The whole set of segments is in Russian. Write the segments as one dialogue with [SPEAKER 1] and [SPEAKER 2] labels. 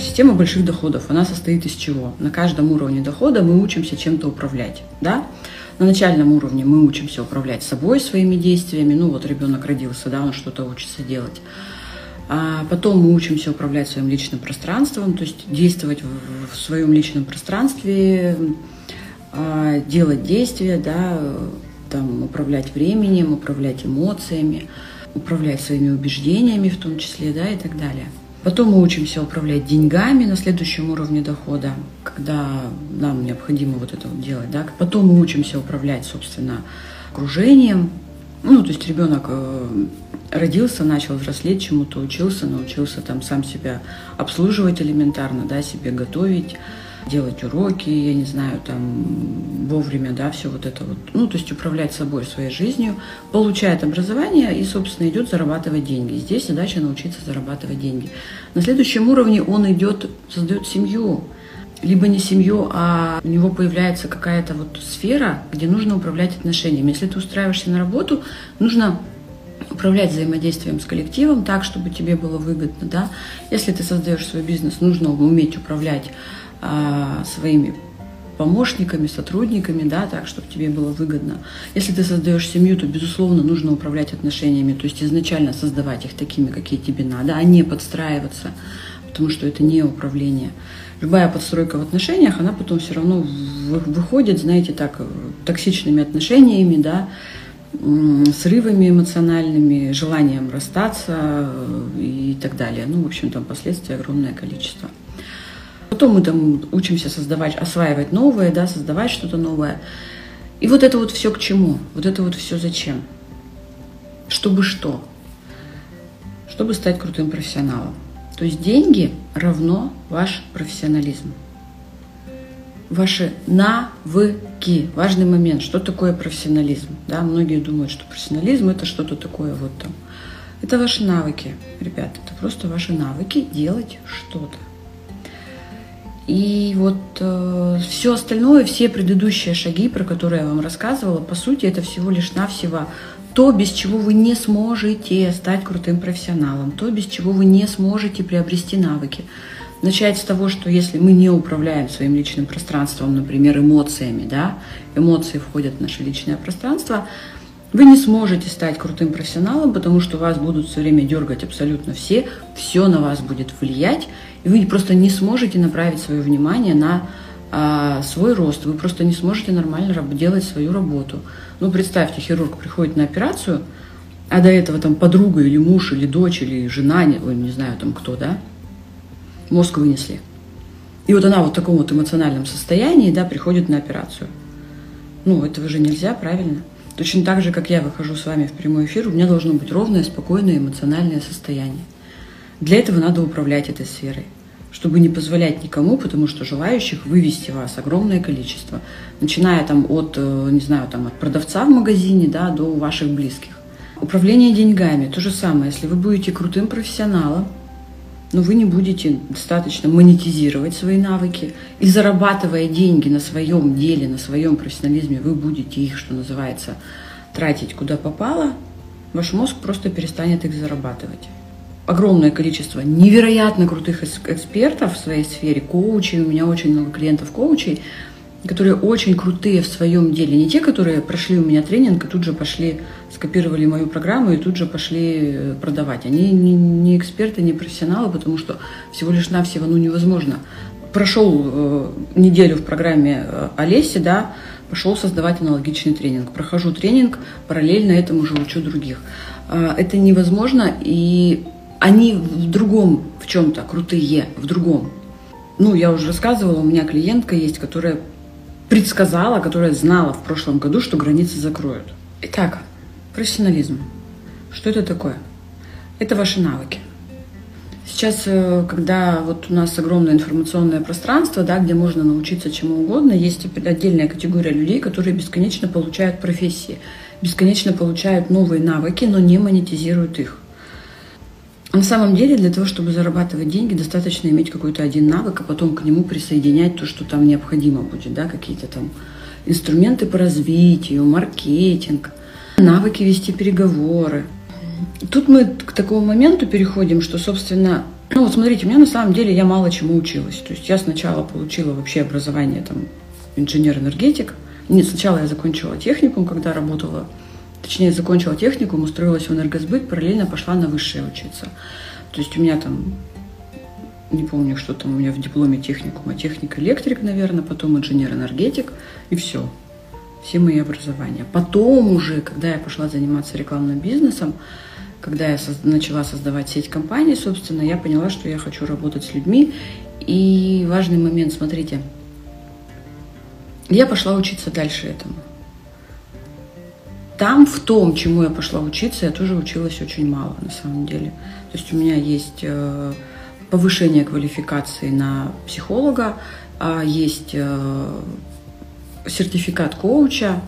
[SPEAKER 1] система больших доходов, она состоит из чего? На каждом уровне дохода мы учимся чем-то управлять, да? На начальном уровне мы учимся управлять собой, своими действиями. Ну вот ребенок родился, да, он что-то учится делать. А потом мы учимся управлять своим личным пространством, то есть действовать в, в своем личном пространстве, а, делать действия, да, там, управлять временем, управлять эмоциями, управлять своими убеждениями в том числе, да, и так далее. Потом мы учимся управлять деньгами на следующем уровне дохода, когда нам необходимо вот это вот делать. Да? Потом мы учимся управлять, собственно, окружением. Ну, то есть ребенок э, родился, начал взрослеть, чему-то учился, научился там сам себя обслуживать элементарно, да, себе готовить, делать уроки, я не знаю, там вовремя, да, все вот это вот, ну, то есть управлять собой, своей жизнью, получает образование и, собственно, идет зарабатывать деньги. Здесь задача научиться зарабатывать деньги. На следующем уровне он идет, создает семью, либо не семью, а у него появляется какая-то вот сфера, где нужно управлять отношениями. Если ты устраиваешься на работу, нужно управлять взаимодействием с коллективом так, чтобы тебе было выгодно, да. Если ты создаешь свой бизнес, нужно уметь управлять а, своими помощниками, сотрудниками, да, так, чтобы тебе было выгодно. Если ты создаешь семью, то, безусловно, нужно управлять отношениями, то есть изначально создавать их такими, какие тебе надо, а не подстраиваться, потому что это не управление. Любая подстройка в отношениях, она потом все равно выходит, знаете, так, токсичными отношениями, да, срывами эмоциональными, желанием расстаться э, и так далее. Ну, в общем, там последствий огромное количество. Потом мы там учимся создавать, осваивать новое, да, создавать что-то новое. И вот это вот все к чему? Вот это вот все зачем? Чтобы что? Чтобы стать крутым профессионалом. То есть деньги равно ваш профессионализм. Ваши навыки. Важный момент. Что такое профессионализм? Да, многие думают, что профессионализм это что-то такое вот там. Это ваши навыки, ребята. Это просто ваши навыки делать что-то. И вот э, все остальное, все предыдущие шаги, про которые я вам рассказывала, по сути, это всего лишь навсего то, без чего вы не сможете стать крутым профессионалом, то, без чего вы не сможете приобрести навыки. Начать с того, что если мы не управляем своим личным пространством, например, эмоциями, да, эмоции входят в наше личное пространство, вы не сможете стать крутым профессионалом, потому что вас будут все время дергать абсолютно все, все на вас будет влиять, и вы просто не сможете направить свое внимание на а, свой рост, вы просто не сможете нормально делать свою работу. Ну, представьте, хирург приходит на операцию, а до этого там подруга или муж, или дочь, или жена, не, не знаю там кто, да, мозг вынесли. И вот она вот в таком вот эмоциональном состоянии, да, приходит на операцию. Ну, этого же нельзя, правильно? Точно так же, как я выхожу с вами в прямой эфир, у меня должно быть ровное, спокойное эмоциональное состояние. Для этого надо управлять этой сферой, чтобы не позволять никому, потому что желающих вывести вас огромное количество, начиная там от, э, не знаю, там от продавца в магазине, да, до ваших близких. Управление деньгами – то же самое. Если вы будете крутым профессионалом, но вы не будете достаточно монетизировать свои навыки. И зарабатывая деньги на своем деле, на своем профессионализме, вы будете их, что называется, тратить куда попало, ваш мозг просто перестанет их зарабатывать. Огромное количество невероятно крутых экспертов в своей сфере, коучей, у меня очень много клиентов коучей, которые очень крутые в своем деле. Не те, которые прошли у меня тренинг и тут же пошли, скопировали мою программу и тут же пошли э, продавать. Они не, не эксперты, не профессионалы, потому что всего лишь навсего ну, невозможно. Прошел э, неделю в программе э, Олеси, да, пошел создавать аналогичный тренинг. Прохожу тренинг, параллельно этому же учу других. Э, это невозможно, и они в другом в чем-то крутые, в другом. Ну, я уже рассказывала, у меня клиентка есть, которая предсказала, которая знала в прошлом году, что границы закроют. Итак, профессионализм. Что это такое? Это ваши навыки. Сейчас, э, когда вот у нас огромное информационное пространство, да, где можно научиться чему угодно, есть отдельная категория людей, которые бесконечно получают профессии, бесконечно получают новые навыки, но не монетизируют их. На самом деле, для того, чтобы зарабатывать деньги, достаточно иметь какой-то один навык, а потом к нему присоединять то, что там необходимо будет, да, какие-то там инструменты по развитию, маркетинг, навыки вести переговоры, Тут мы к такому моменту переходим, что, собственно, ну вот смотрите, у меня на самом деле я мало чему училась. То есть я сначала получила вообще образование там инженер-энергетик. Нет, сначала я закончила техникум, когда работала, точнее, закончила техникум, устроилась в энергосбыт, параллельно пошла на высшее учиться. То есть у меня там, не помню, что там у меня в дипломе техникума, техник-электрик, наверное, потом инженер-энергетик, и все. Все мои образования. Потом уже, когда я пошла заниматься рекламным бизнесом, когда я начала создавать сеть компаний, собственно, я поняла, что я хочу работать с людьми. И важный момент, смотрите, я пошла учиться дальше этому. Там, в том, чему я пошла учиться, я тоже училась очень мало, на самом деле. То есть у меня есть э, повышение квалификации на психолога, а есть э, сертификат коуча,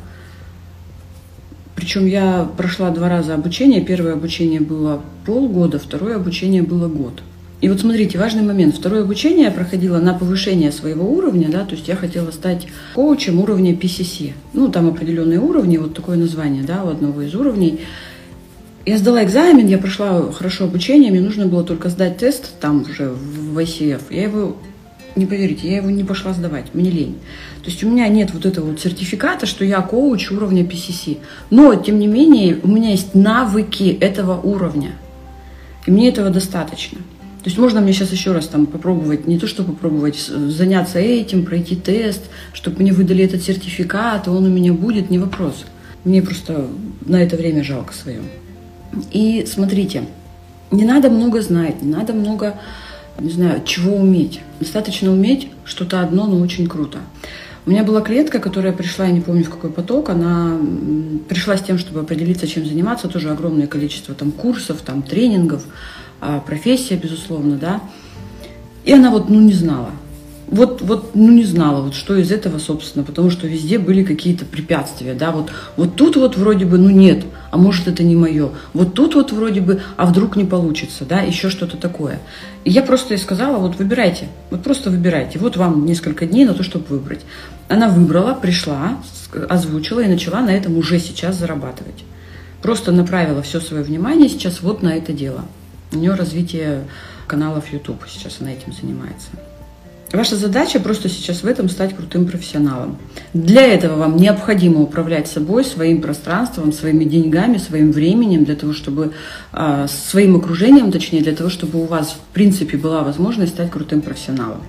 [SPEAKER 1] причем я прошла два раза обучение. Первое обучение было полгода, второе обучение было год. И вот смотрите, важный момент. Второе обучение я проходила на повышение своего уровня, да, то есть я хотела стать коучем уровня PCC. Ну, там определенные уровни, вот такое название, да, у одного из уровней. Я сдала экзамен, я прошла хорошо обучение, мне нужно было только сдать тест там уже в ICF. Я его не поверите, я его не пошла сдавать, мне лень. То есть у меня нет вот этого вот сертификата, что я коуч уровня PCC. Но, тем не менее, у меня есть навыки этого уровня. И мне этого достаточно. То есть можно мне сейчас еще раз там попробовать, не то что попробовать, заняться этим, пройти тест, чтобы мне выдали этот сертификат, и он у меня будет, не вопрос. Мне просто на это время жалко свое. И смотрите, не надо много знать, не надо много не знаю, чего уметь. Достаточно уметь что-то одно, но очень круто. У меня была клиентка, которая пришла, я не помню в какой поток, она пришла с тем, чтобы определиться, чем заниматься, тоже огромное количество там курсов, там тренингов, профессия, безусловно, да. И она вот, ну, не знала вот, вот, ну не знала, вот что из этого, собственно, потому что везде были какие-то препятствия, да, вот, вот тут вот вроде бы, ну нет, а может это не мое, вот тут вот вроде бы, а вдруг не получится, да, еще что-то такое. И я просто ей сказала, вот выбирайте, вот просто выбирайте, вот вам несколько дней на то, чтобы выбрать. Она выбрала, пришла, озвучила и начала на этом уже сейчас зарабатывать. Просто направила все свое внимание сейчас вот на это дело. У нее развитие каналов YouTube, сейчас она этим занимается. Ваша задача просто сейчас в этом стать крутым профессионалом. Для этого вам необходимо управлять собой, своим пространством, своими деньгами, своим временем, для того, чтобы э, своим окружением, точнее, для того, чтобы у вас в принципе была возможность стать крутым профессионалом.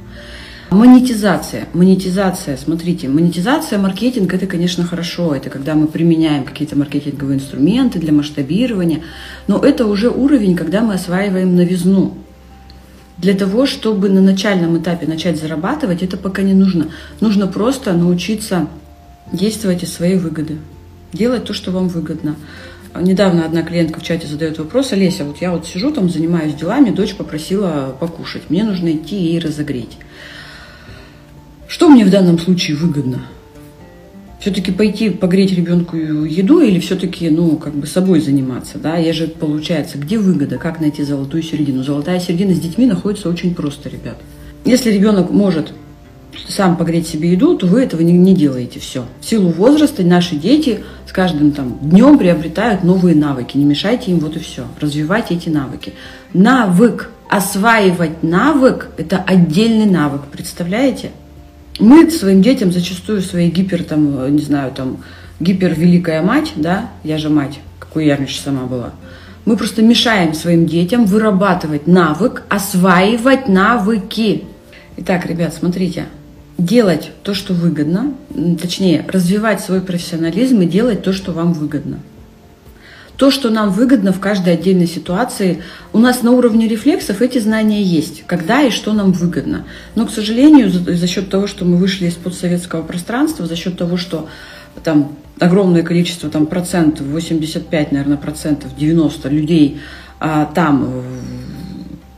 [SPEAKER 1] Монетизация. Монетизация, смотрите, монетизация, маркетинг – это, конечно, хорошо. Это когда мы применяем какие-то маркетинговые инструменты для масштабирования. Но это уже уровень, когда мы осваиваем новизну. Для того, чтобы на начальном этапе начать зарабатывать, это пока не нужно. Нужно просто научиться действовать из своей выгоды. Делать то, что вам выгодно. Недавно одна клиентка в чате задает вопрос, Олеся, вот я вот сижу там, занимаюсь делами, дочь попросила покушать, мне нужно идти ей разогреть. Что мне в данном случае выгодно? все-таки пойти погреть ребенку еду или все-таки, ну, как бы собой заниматься, да? Я же, получается, где выгода, как найти золотую середину? Золотая середина с детьми находится очень просто, ребят. Если ребенок может сам погреть себе еду, то вы этого не, не делаете все. В силу возраста наши дети с каждым там днем приобретают новые навыки. Не мешайте им, вот и все. Развивайте эти навыки. Навык, осваивать навык – это отдельный навык, представляете? Мы своим детям зачастую своей гипер, там, не знаю, там, гипер великая мать, да, я же мать, какой я раньше сама была, мы просто мешаем своим детям вырабатывать навык, осваивать навыки. Итак, ребят, смотрите, делать то, что выгодно, точнее, развивать свой профессионализм и делать то, что вам выгодно – то, что нам выгодно в каждой отдельной ситуации. У нас на уровне рефлексов эти знания есть, когда и что нам выгодно. Но, к сожалению, за, за счет того, что мы вышли из подсоветского пространства, за счет того, что там огромное количество, там процентов, 85, наверное, процентов, 90 людей а, там,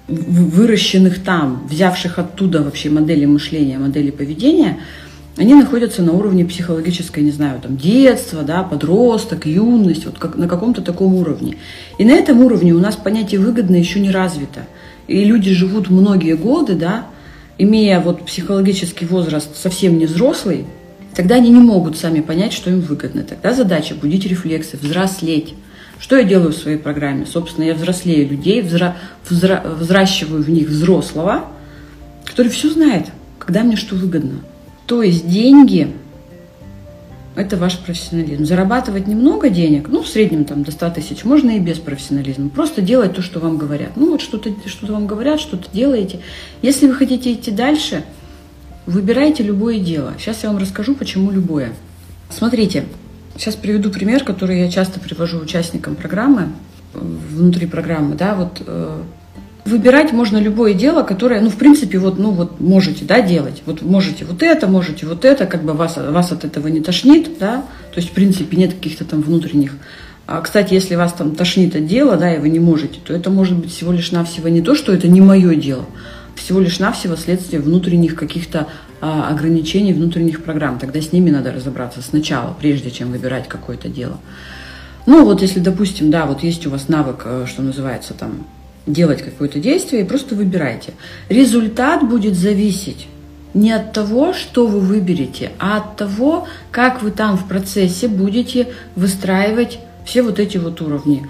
[SPEAKER 1] выращенных там, взявших оттуда вообще модели мышления, модели поведения – они находятся на уровне психологической, не знаю, там, детства, да, подросток, юность, вот как, на каком-то таком уровне. И на этом уровне у нас понятие выгодно еще не развито. И люди живут многие годы, да, имея вот психологический возраст совсем не взрослый, тогда они не могут сами понять, что им выгодно. Тогда задача будить рефлексы, взрослеть, Что я делаю в своей программе? Собственно, я взрослею людей, взра... Взра... взращиваю в них взрослого, который все знает, когда мне что выгодно. То есть деньги – это ваш профессионализм. Зарабатывать немного денег, ну, в среднем там до 100 тысяч, можно и без профессионализма. Просто делать то, что вам говорят. Ну, вот что-то что вам говорят, что-то делаете. Если вы хотите идти дальше, выбирайте любое дело. Сейчас я вам расскажу, почему любое. Смотрите, сейчас приведу пример, который я часто привожу участникам программы, внутри программы, да, вот э, выбирать можно любое дело, которое, ну, в принципе, вот, ну, вот можете, да, делать. Вот можете вот это, можете вот это, как бы вас, вас от этого не тошнит, да, то есть, в принципе, нет каких-то там внутренних. А, кстати, если вас там тошнит от дела, да, и вы не можете, то это может быть всего лишь навсего не то, что это не мое дело, всего лишь навсего следствие внутренних каких-то а, ограничений, внутренних программ. Тогда с ними надо разобраться сначала, прежде чем выбирать какое-то дело. Ну, вот если, допустим, да, вот есть у вас навык, э, что называется, там, делать какое-то действие, и просто выбирайте. Результат будет зависеть не от того, что вы выберете, а от того, как вы там в процессе будете выстраивать все вот эти вот уровни.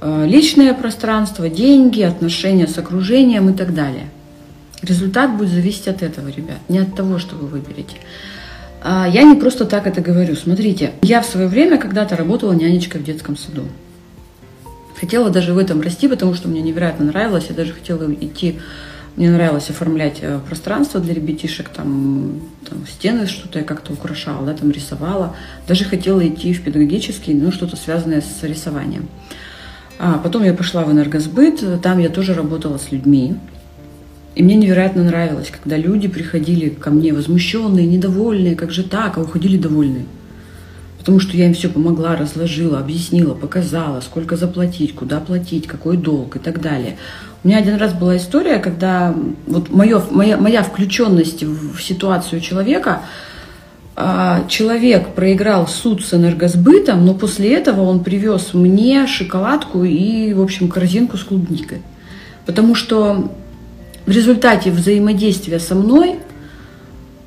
[SPEAKER 1] Э, личное пространство, деньги, отношения с окружением и так далее. Результат будет зависеть от этого, ребят, не от того, что вы выберете. А, я не просто так это говорю. Смотрите, я в свое время когда-то работала нянечкой в детском саду. Хотела даже в этом расти, потому что мне невероятно нравилось. Я даже хотела идти, мне нравилось оформлять э, пространство для ребятишек, там, там стены что-то я как-то украшала, да, там рисовала. Даже хотела идти в педагогический, ну, что-то связанное с рисованием. А потом я пошла в энергосбыт, там я тоже работала с людьми. И мне невероятно нравилось, когда люди приходили ко мне возмущенные, недовольные, как же так, а уходили довольные потому что я им все помогла, разложила, объяснила, показала, сколько заплатить, куда платить, какой долг и так далее. У меня один раз была история, когда вот моё, моя, моя включенность в ситуацию человека, а, человек проиграл суд с энергосбытом, но после этого он привез мне шоколадку и, в общем, корзинку с клубникой. Потому что в результате взаимодействия со мной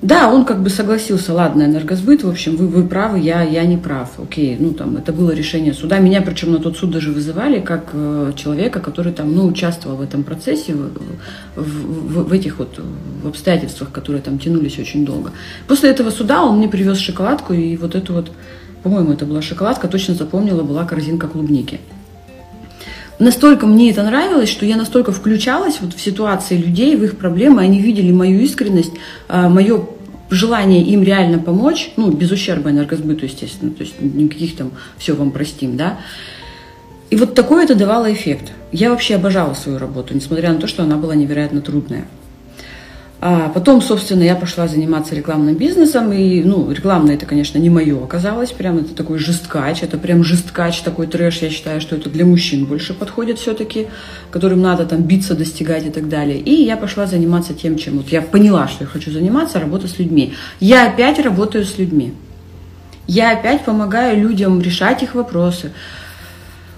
[SPEAKER 1] да, он как бы согласился, ладно, энергосбыт, в общем, вы, вы правы, я, я не прав, окей, ну там, это было решение суда. Меня, причем на тот суд даже вызывали как э, человека, который там, ну, участвовал в этом процессе, в, в, в, в этих вот в обстоятельствах, которые там тянулись очень долго. После этого суда он мне привез шоколадку, и вот эту вот, по-моему, это была шоколадка, точно запомнила, была корзинка клубники настолько мне это нравилось, что я настолько включалась вот в ситуации людей, в их проблемы, они видели мою искренность, а, мое желание им реально помочь, ну, без ущерба энергосбыту, естественно, то есть никаких там «все вам простим», да. И вот такой это давало эффект. Я вообще обожала свою работу, несмотря на то, что она была невероятно трудная. А потом, собственно, я пошла заниматься рекламным бизнесом, и, ну, рекламное это, конечно, не мое оказалось, прям это такой жесткач, это прям жесткач, такой трэш, я считаю, что это для мужчин больше подходит все-таки, которым надо там биться, достигать и так далее. И я пошла заниматься тем, чем вот я поняла, что я хочу заниматься, работа с людьми. Я опять работаю с людьми. Я опять помогаю людям решать их вопросы,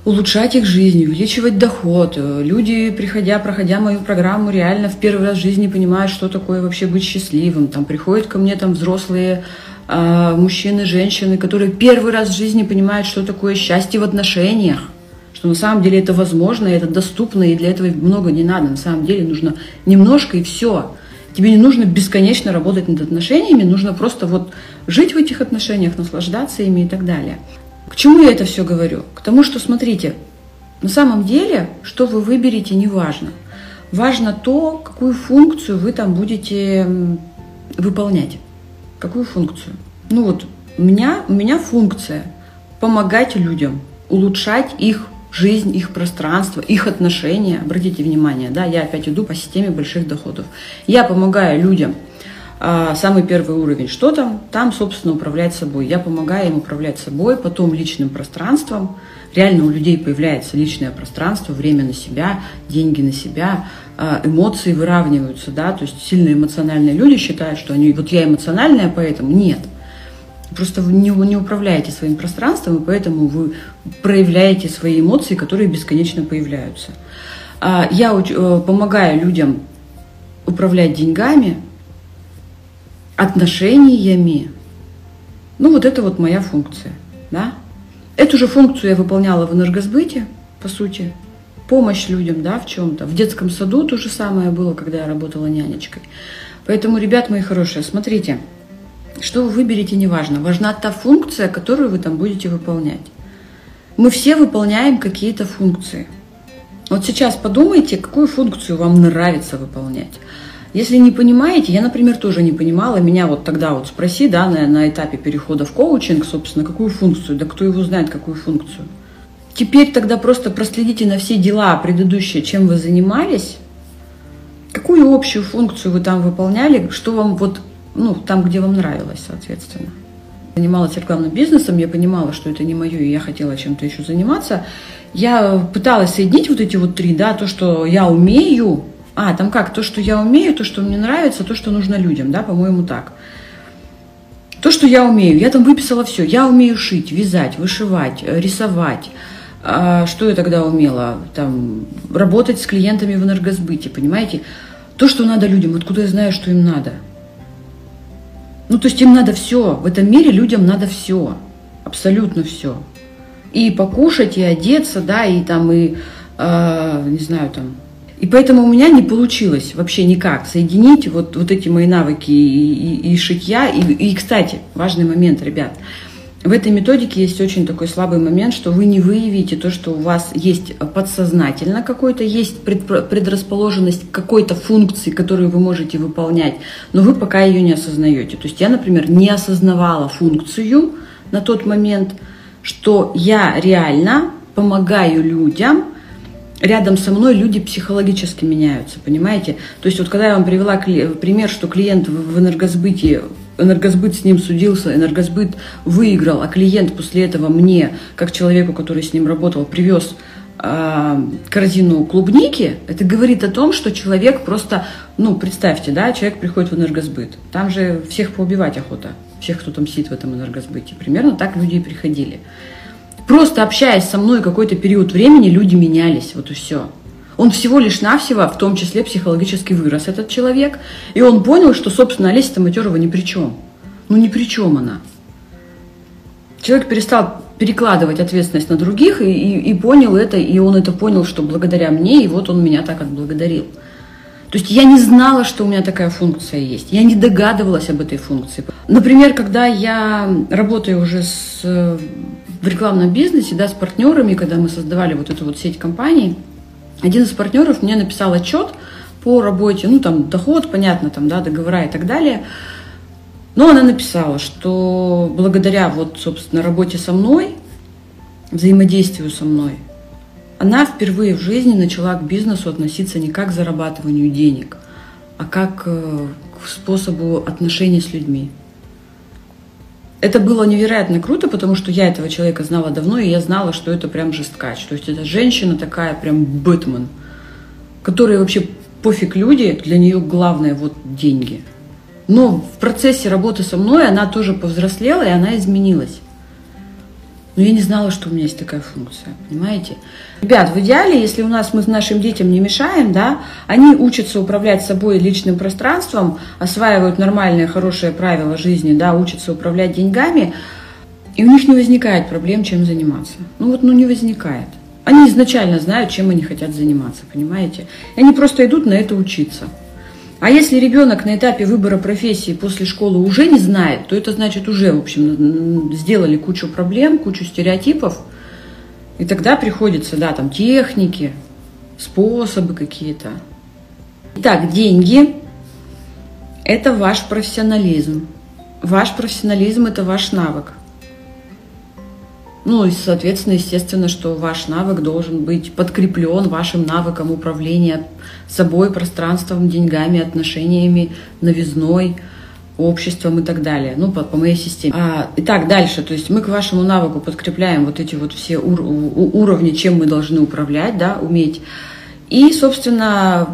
[SPEAKER 1] улучшать их жизнь, увеличивать доход. Люди, приходя, проходя мою программу, реально в первый раз в жизни понимают, что такое вообще быть счастливым. Там приходят ко мне там взрослые э, мужчины, женщины, которые первый раз в жизни понимают, что такое счастье в отношениях. Что на самом деле это возможно, это доступно, и для этого много не надо. На самом деле нужно немножко и все. Тебе не нужно бесконечно работать над отношениями, нужно просто вот жить в этих отношениях, наслаждаться ими и так далее. К чему я это все говорю? К тому, что, смотрите, на самом деле, что вы выберете, не важно. Важно то, какую функцию вы там будете выполнять. Какую функцию? Ну вот, у меня, у меня функция помогать людям, улучшать их жизнь, их пространство, их отношения. Обратите внимание, да, я опять иду по системе больших доходов. Я помогаю людям самый первый уровень, что там? Там, собственно, управлять собой. Я помогаю им управлять собой, потом личным пространством. Реально у людей появляется личное пространство, время на себя, деньги на себя, а, эмоции выравниваются, да, то есть сильно эмоциональные люди считают, что они, вот я эмоциональная, поэтому нет. Просто вы не, не управляете своим пространством, и поэтому вы проявляете свои эмоции, которые бесконечно появляются. А, я э, помогаю людям управлять деньгами, отношениями. Ну, вот это вот моя функция, да. Эту же функцию я выполняла в энергосбыте, по сути. Помощь людям, да, в чем-то. В детском саду то же самое было, когда я работала нянечкой. Поэтому, ребят мои хорошие, смотрите, что вы выберете, неважно. Важна та функция, которую вы там будете выполнять. Мы все выполняем какие-то функции. Вот сейчас подумайте, какую функцию вам нравится выполнять. Если не понимаете, я, например, тоже не понимала, меня вот тогда вот спроси, да, на, на этапе перехода в коучинг, собственно, какую функцию, да кто его знает, какую функцию. Теперь тогда просто проследите на все дела предыдущие, чем вы занимались, какую общую функцию вы там выполняли, что вам вот, ну, там, где вам нравилось, соответственно. Занималась рекламным бизнесом, я понимала, что это не мое, и я хотела чем-то еще заниматься. Я пыталась соединить вот эти вот три, да, то, что я умею, а, там как, то, что я умею, то, что мне нравится, то, что нужно людям, да, по-моему, так. То, что я умею, я там выписала все. Я умею шить, вязать, вышивать, э, рисовать. А что я тогда умела? Там, работать с клиентами в энергосбыте, понимаете? То, что надо людям, откуда я знаю, что им надо. Ну, то есть им надо все. В этом мире людям надо все. Абсолютно все. И покушать, и одеться, да, и там, и, э, не знаю, там, и поэтому у меня не получилось вообще никак соединить вот, вот эти мои навыки и, и, и шитья. И, и, кстати, важный момент, ребят. В этой методике есть очень такой слабый момент, что вы не выявите то, что у вас есть подсознательно какой-то, есть предрасположенность какой-то функции, которую вы можете выполнять, но вы пока ее не осознаете. То есть я, например, не осознавала функцию на тот момент, что я реально помогаю людям – рядом со мной люди психологически меняются, понимаете? То есть вот когда я вам привела пример, что клиент в энергосбыте, энергосбыт с ним судился, энергосбыт выиграл, а клиент после этого мне, как человеку, который с ним работал, привез э, корзину клубники, это говорит о том, что человек просто, ну, представьте, да, человек приходит в энергосбыт, там же всех поубивать охота, всех, кто там сидит в этом энергосбыте. Примерно так люди и приходили. Просто общаясь со мной какой-то период времени, люди менялись, вот и все. Он всего лишь навсего, в том числе психологически вырос, этот человек, и он понял, что, собственно, Олеся Матерова ни при чем. Ну, ни при чем она. Человек перестал перекладывать ответственность на других и, и, и понял это, и он это понял, что благодаря мне, и вот он меня так отблагодарил. То есть я не знала, что у меня такая функция есть. Я не догадывалась об этой функции. Например, когда я работаю уже с в рекламном бизнесе, да, с партнерами, когда мы создавали вот эту вот сеть компаний, один из партнеров мне написал отчет по работе, ну, там, доход, понятно, там, да, договора и так далее. Но она написала, что благодаря вот, собственно, работе со мной, взаимодействию со мной, она впервые в жизни начала к бизнесу относиться не как к зарабатыванию денег, а как э, к способу отношений с людьми. Это было невероятно круто, потому что я этого человека знала давно, и я знала, что это прям жесткач. То есть это женщина такая прям Бэтмен, которая вообще пофиг люди, для нее главное вот деньги. Но в процессе работы со мной она тоже повзрослела, и она изменилась. Но я не знала, что у меня есть такая функция, понимаете? Ребят, в идеале, если у нас мы нашим детям не мешаем, да, они учатся управлять собой личным пространством, осваивают нормальные, хорошие правила жизни, да, учатся управлять деньгами, и у них не возникает проблем, чем заниматься. Ну вот, ну не возникает. Они изначально знают, чем они хотят заниматься, понимаете? И они просто идут на это учиться. А если ребенок на этапе выбора профессии после школы уже не знает, то это значит уже, в общем, сделали кучу проблем, кучу стереотипов. И тогда приходится, да, там техники, способы какие-то. Итак, деньги – это ваш профессионализм. Ваш профессионализм – это ваш навык. Ну и, соответственно, естественно, что ваш навык должен быть подкреплен вашим навыком управления собой, пространством, деньгами, отношениями, новизной, обществом и так далее. Ну, по, по моей системе. А, итак, дальше. То есть мы к вашему навыку подкрепляем вот эти вот все ур уровни, чем мы должны управлять, да, уметь. И, собственно,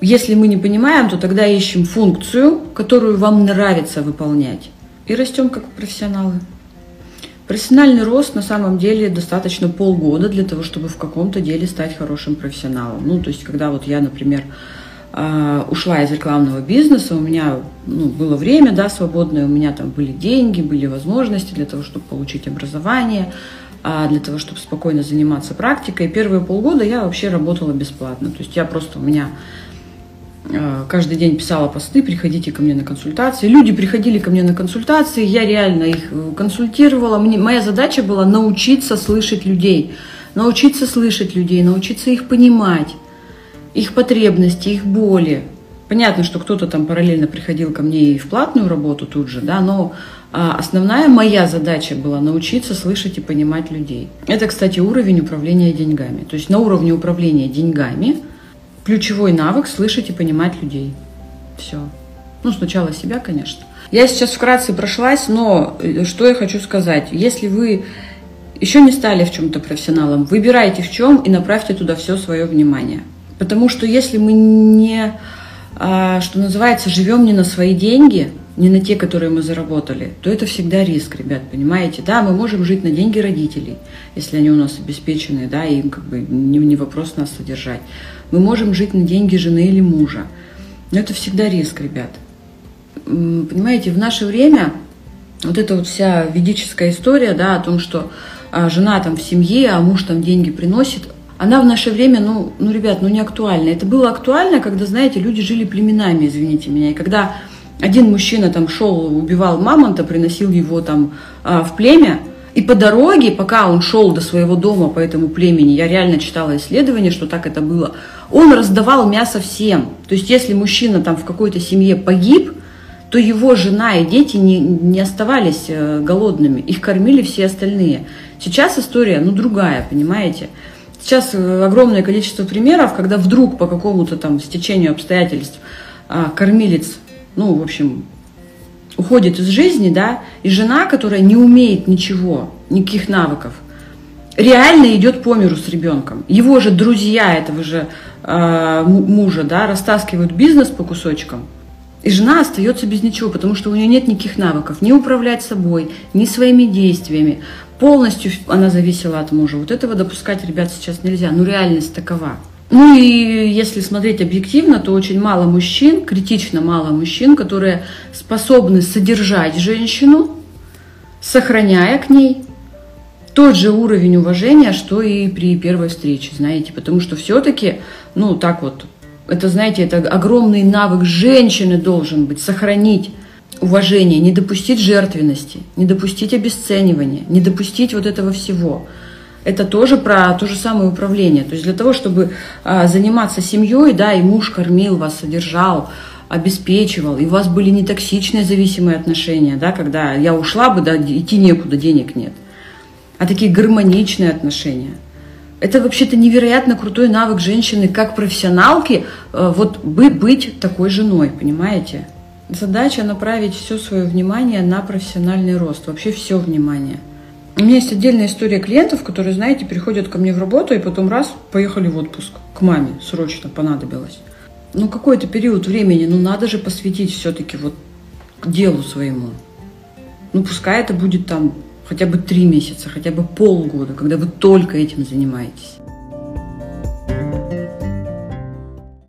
[SPEAKER 1] если мы не понимаем, то тогда ищем функцию, которую вам нравится выполнять. И растем как профессионалы. Профессиональный рост на самом деле достаточно полгода для того, чтобы в каком-то деле стать хорошим профессионалом. Ну, то есть, когда вот я, например, а, ушла из рекламного бизнеса, у меня ну, было время да, свободное, у меня там были деньги, были возможности для того, чтобы получить образование, а, для того, чтобы спокойно заниматься практикой. Первые полгода я вообще работала бесплатно. То есть я просто, у меня каждый день писала посты, приходите ко мне на консультации. Люди приходили ко мне на консультации, я реально их э, консультировала. Мне, моя задача была научиться слышать людей, научиться слышать людей, научиться их понимать, их потребности, их боли. Понятно, что кто-то там параллельно приходил ко мне и в платную работу тут же, да, но а, основная моя задача была научиться слышать и понимать людей. Это, кстати, уровень управления деньгами. То есть на уровне управления деньгами ключевой навык слышать и понимать людей. Все. Ну, сначала себя, конечно. Я сейчас вкратце прошлась, но э, что я хочу сказать. Если вы еще не стали в чем-то профессионалом, выбирайте в чем и направьте туда все свое внимание. Потому что если мы не а, что называется, живем не на свои деньги, не на те, которые мы заработали, то это всегда риск, ребят, понимаете? Да, мы можем жить на деньги родителей, если они у нас обеспеченные, да, и им как бы не, не вопрос нас содержать. Мы можем жить на деньги жены или мужа, но это всегда риск, ребят. Понимаете, в наше время вот эта вот вся ведическая история, да, о том, что а, жена там в семье, а муж там деньги приносит, она в наше время, ну, ну, ребят, ну не актуальна. Это было актуально, когда, знаете, люди жили племенами, извините меня, и когда один мужчина там шел, убивал мамонта, приносил его там а, в племя, и по дороге, пока он шел до своего дома по этому племени, я реально читала исследование, что так это было, он раздавал мясо всем. То есть если мужчина там в какой-то семье погиб, то его жена и дети не, не оставались э, голодными, их кормили все остальные. Сейчас история, ну, другая, понимаете? Сейчас э, огромное количество примеров, когда вдруг по какому-то там стечению обстоятельств а, кормилец, ну, в общем, уходит из жизни, да, и жена, которая не умеет ничего, никаких навыков, реально идет по миру с ребенком. Его же друзья этого же э, мужа, да, растаскивают бизнес по кусочкам. И жена остается без ничего, потому что у нее нет никаких навыков, ни управлять собой, ни своими действиями полностью она зависела от мужа. Вот этого допускать, ребят, сейчас нельзя. Ну, реальность такова. Ну и если смотреть объективно, то очень мало мужчин, критично мало мужчин, которые способны содержать женщину, сохраняя к ней тот же уровень уважения, что и при первой встрече, знаете, потому что все-таки, ну так вот, это, знаете, это огромный навык женщины должен быть, сохранить уважение, не допустить жертвенности, не допустить обесценивания, не допустить вот этого всего. Это тоже про то же самое управление. То есть для того, чтобы а, заниматься семьей, да, и муж кормил вас, содержал, обеспечивал, и у вас были не токсичные зависимые отношения, да, когда я ушла бы, да, идти некуда, денег нет, а такие гармоничные отношения. Это вообще-то невероятно крутой навык женщины, как профессионалки, э, вот быть такой женой, понимаете? Задача направить все свое внимание на профессиональный рост, вообще все внимание. У меня есть отдельная история клиентов, которые, знаете, приходят ко мне в работу и потом раз, поехали в отпуск к маме, срочно понадобилось. Ну, какой-то период времени, ну, надо же посвятить все-таки вот делу своему. Ну, пускай это будет там хотя бы три месяца, хотя бы полгода, когда вы только этим занимаетесь.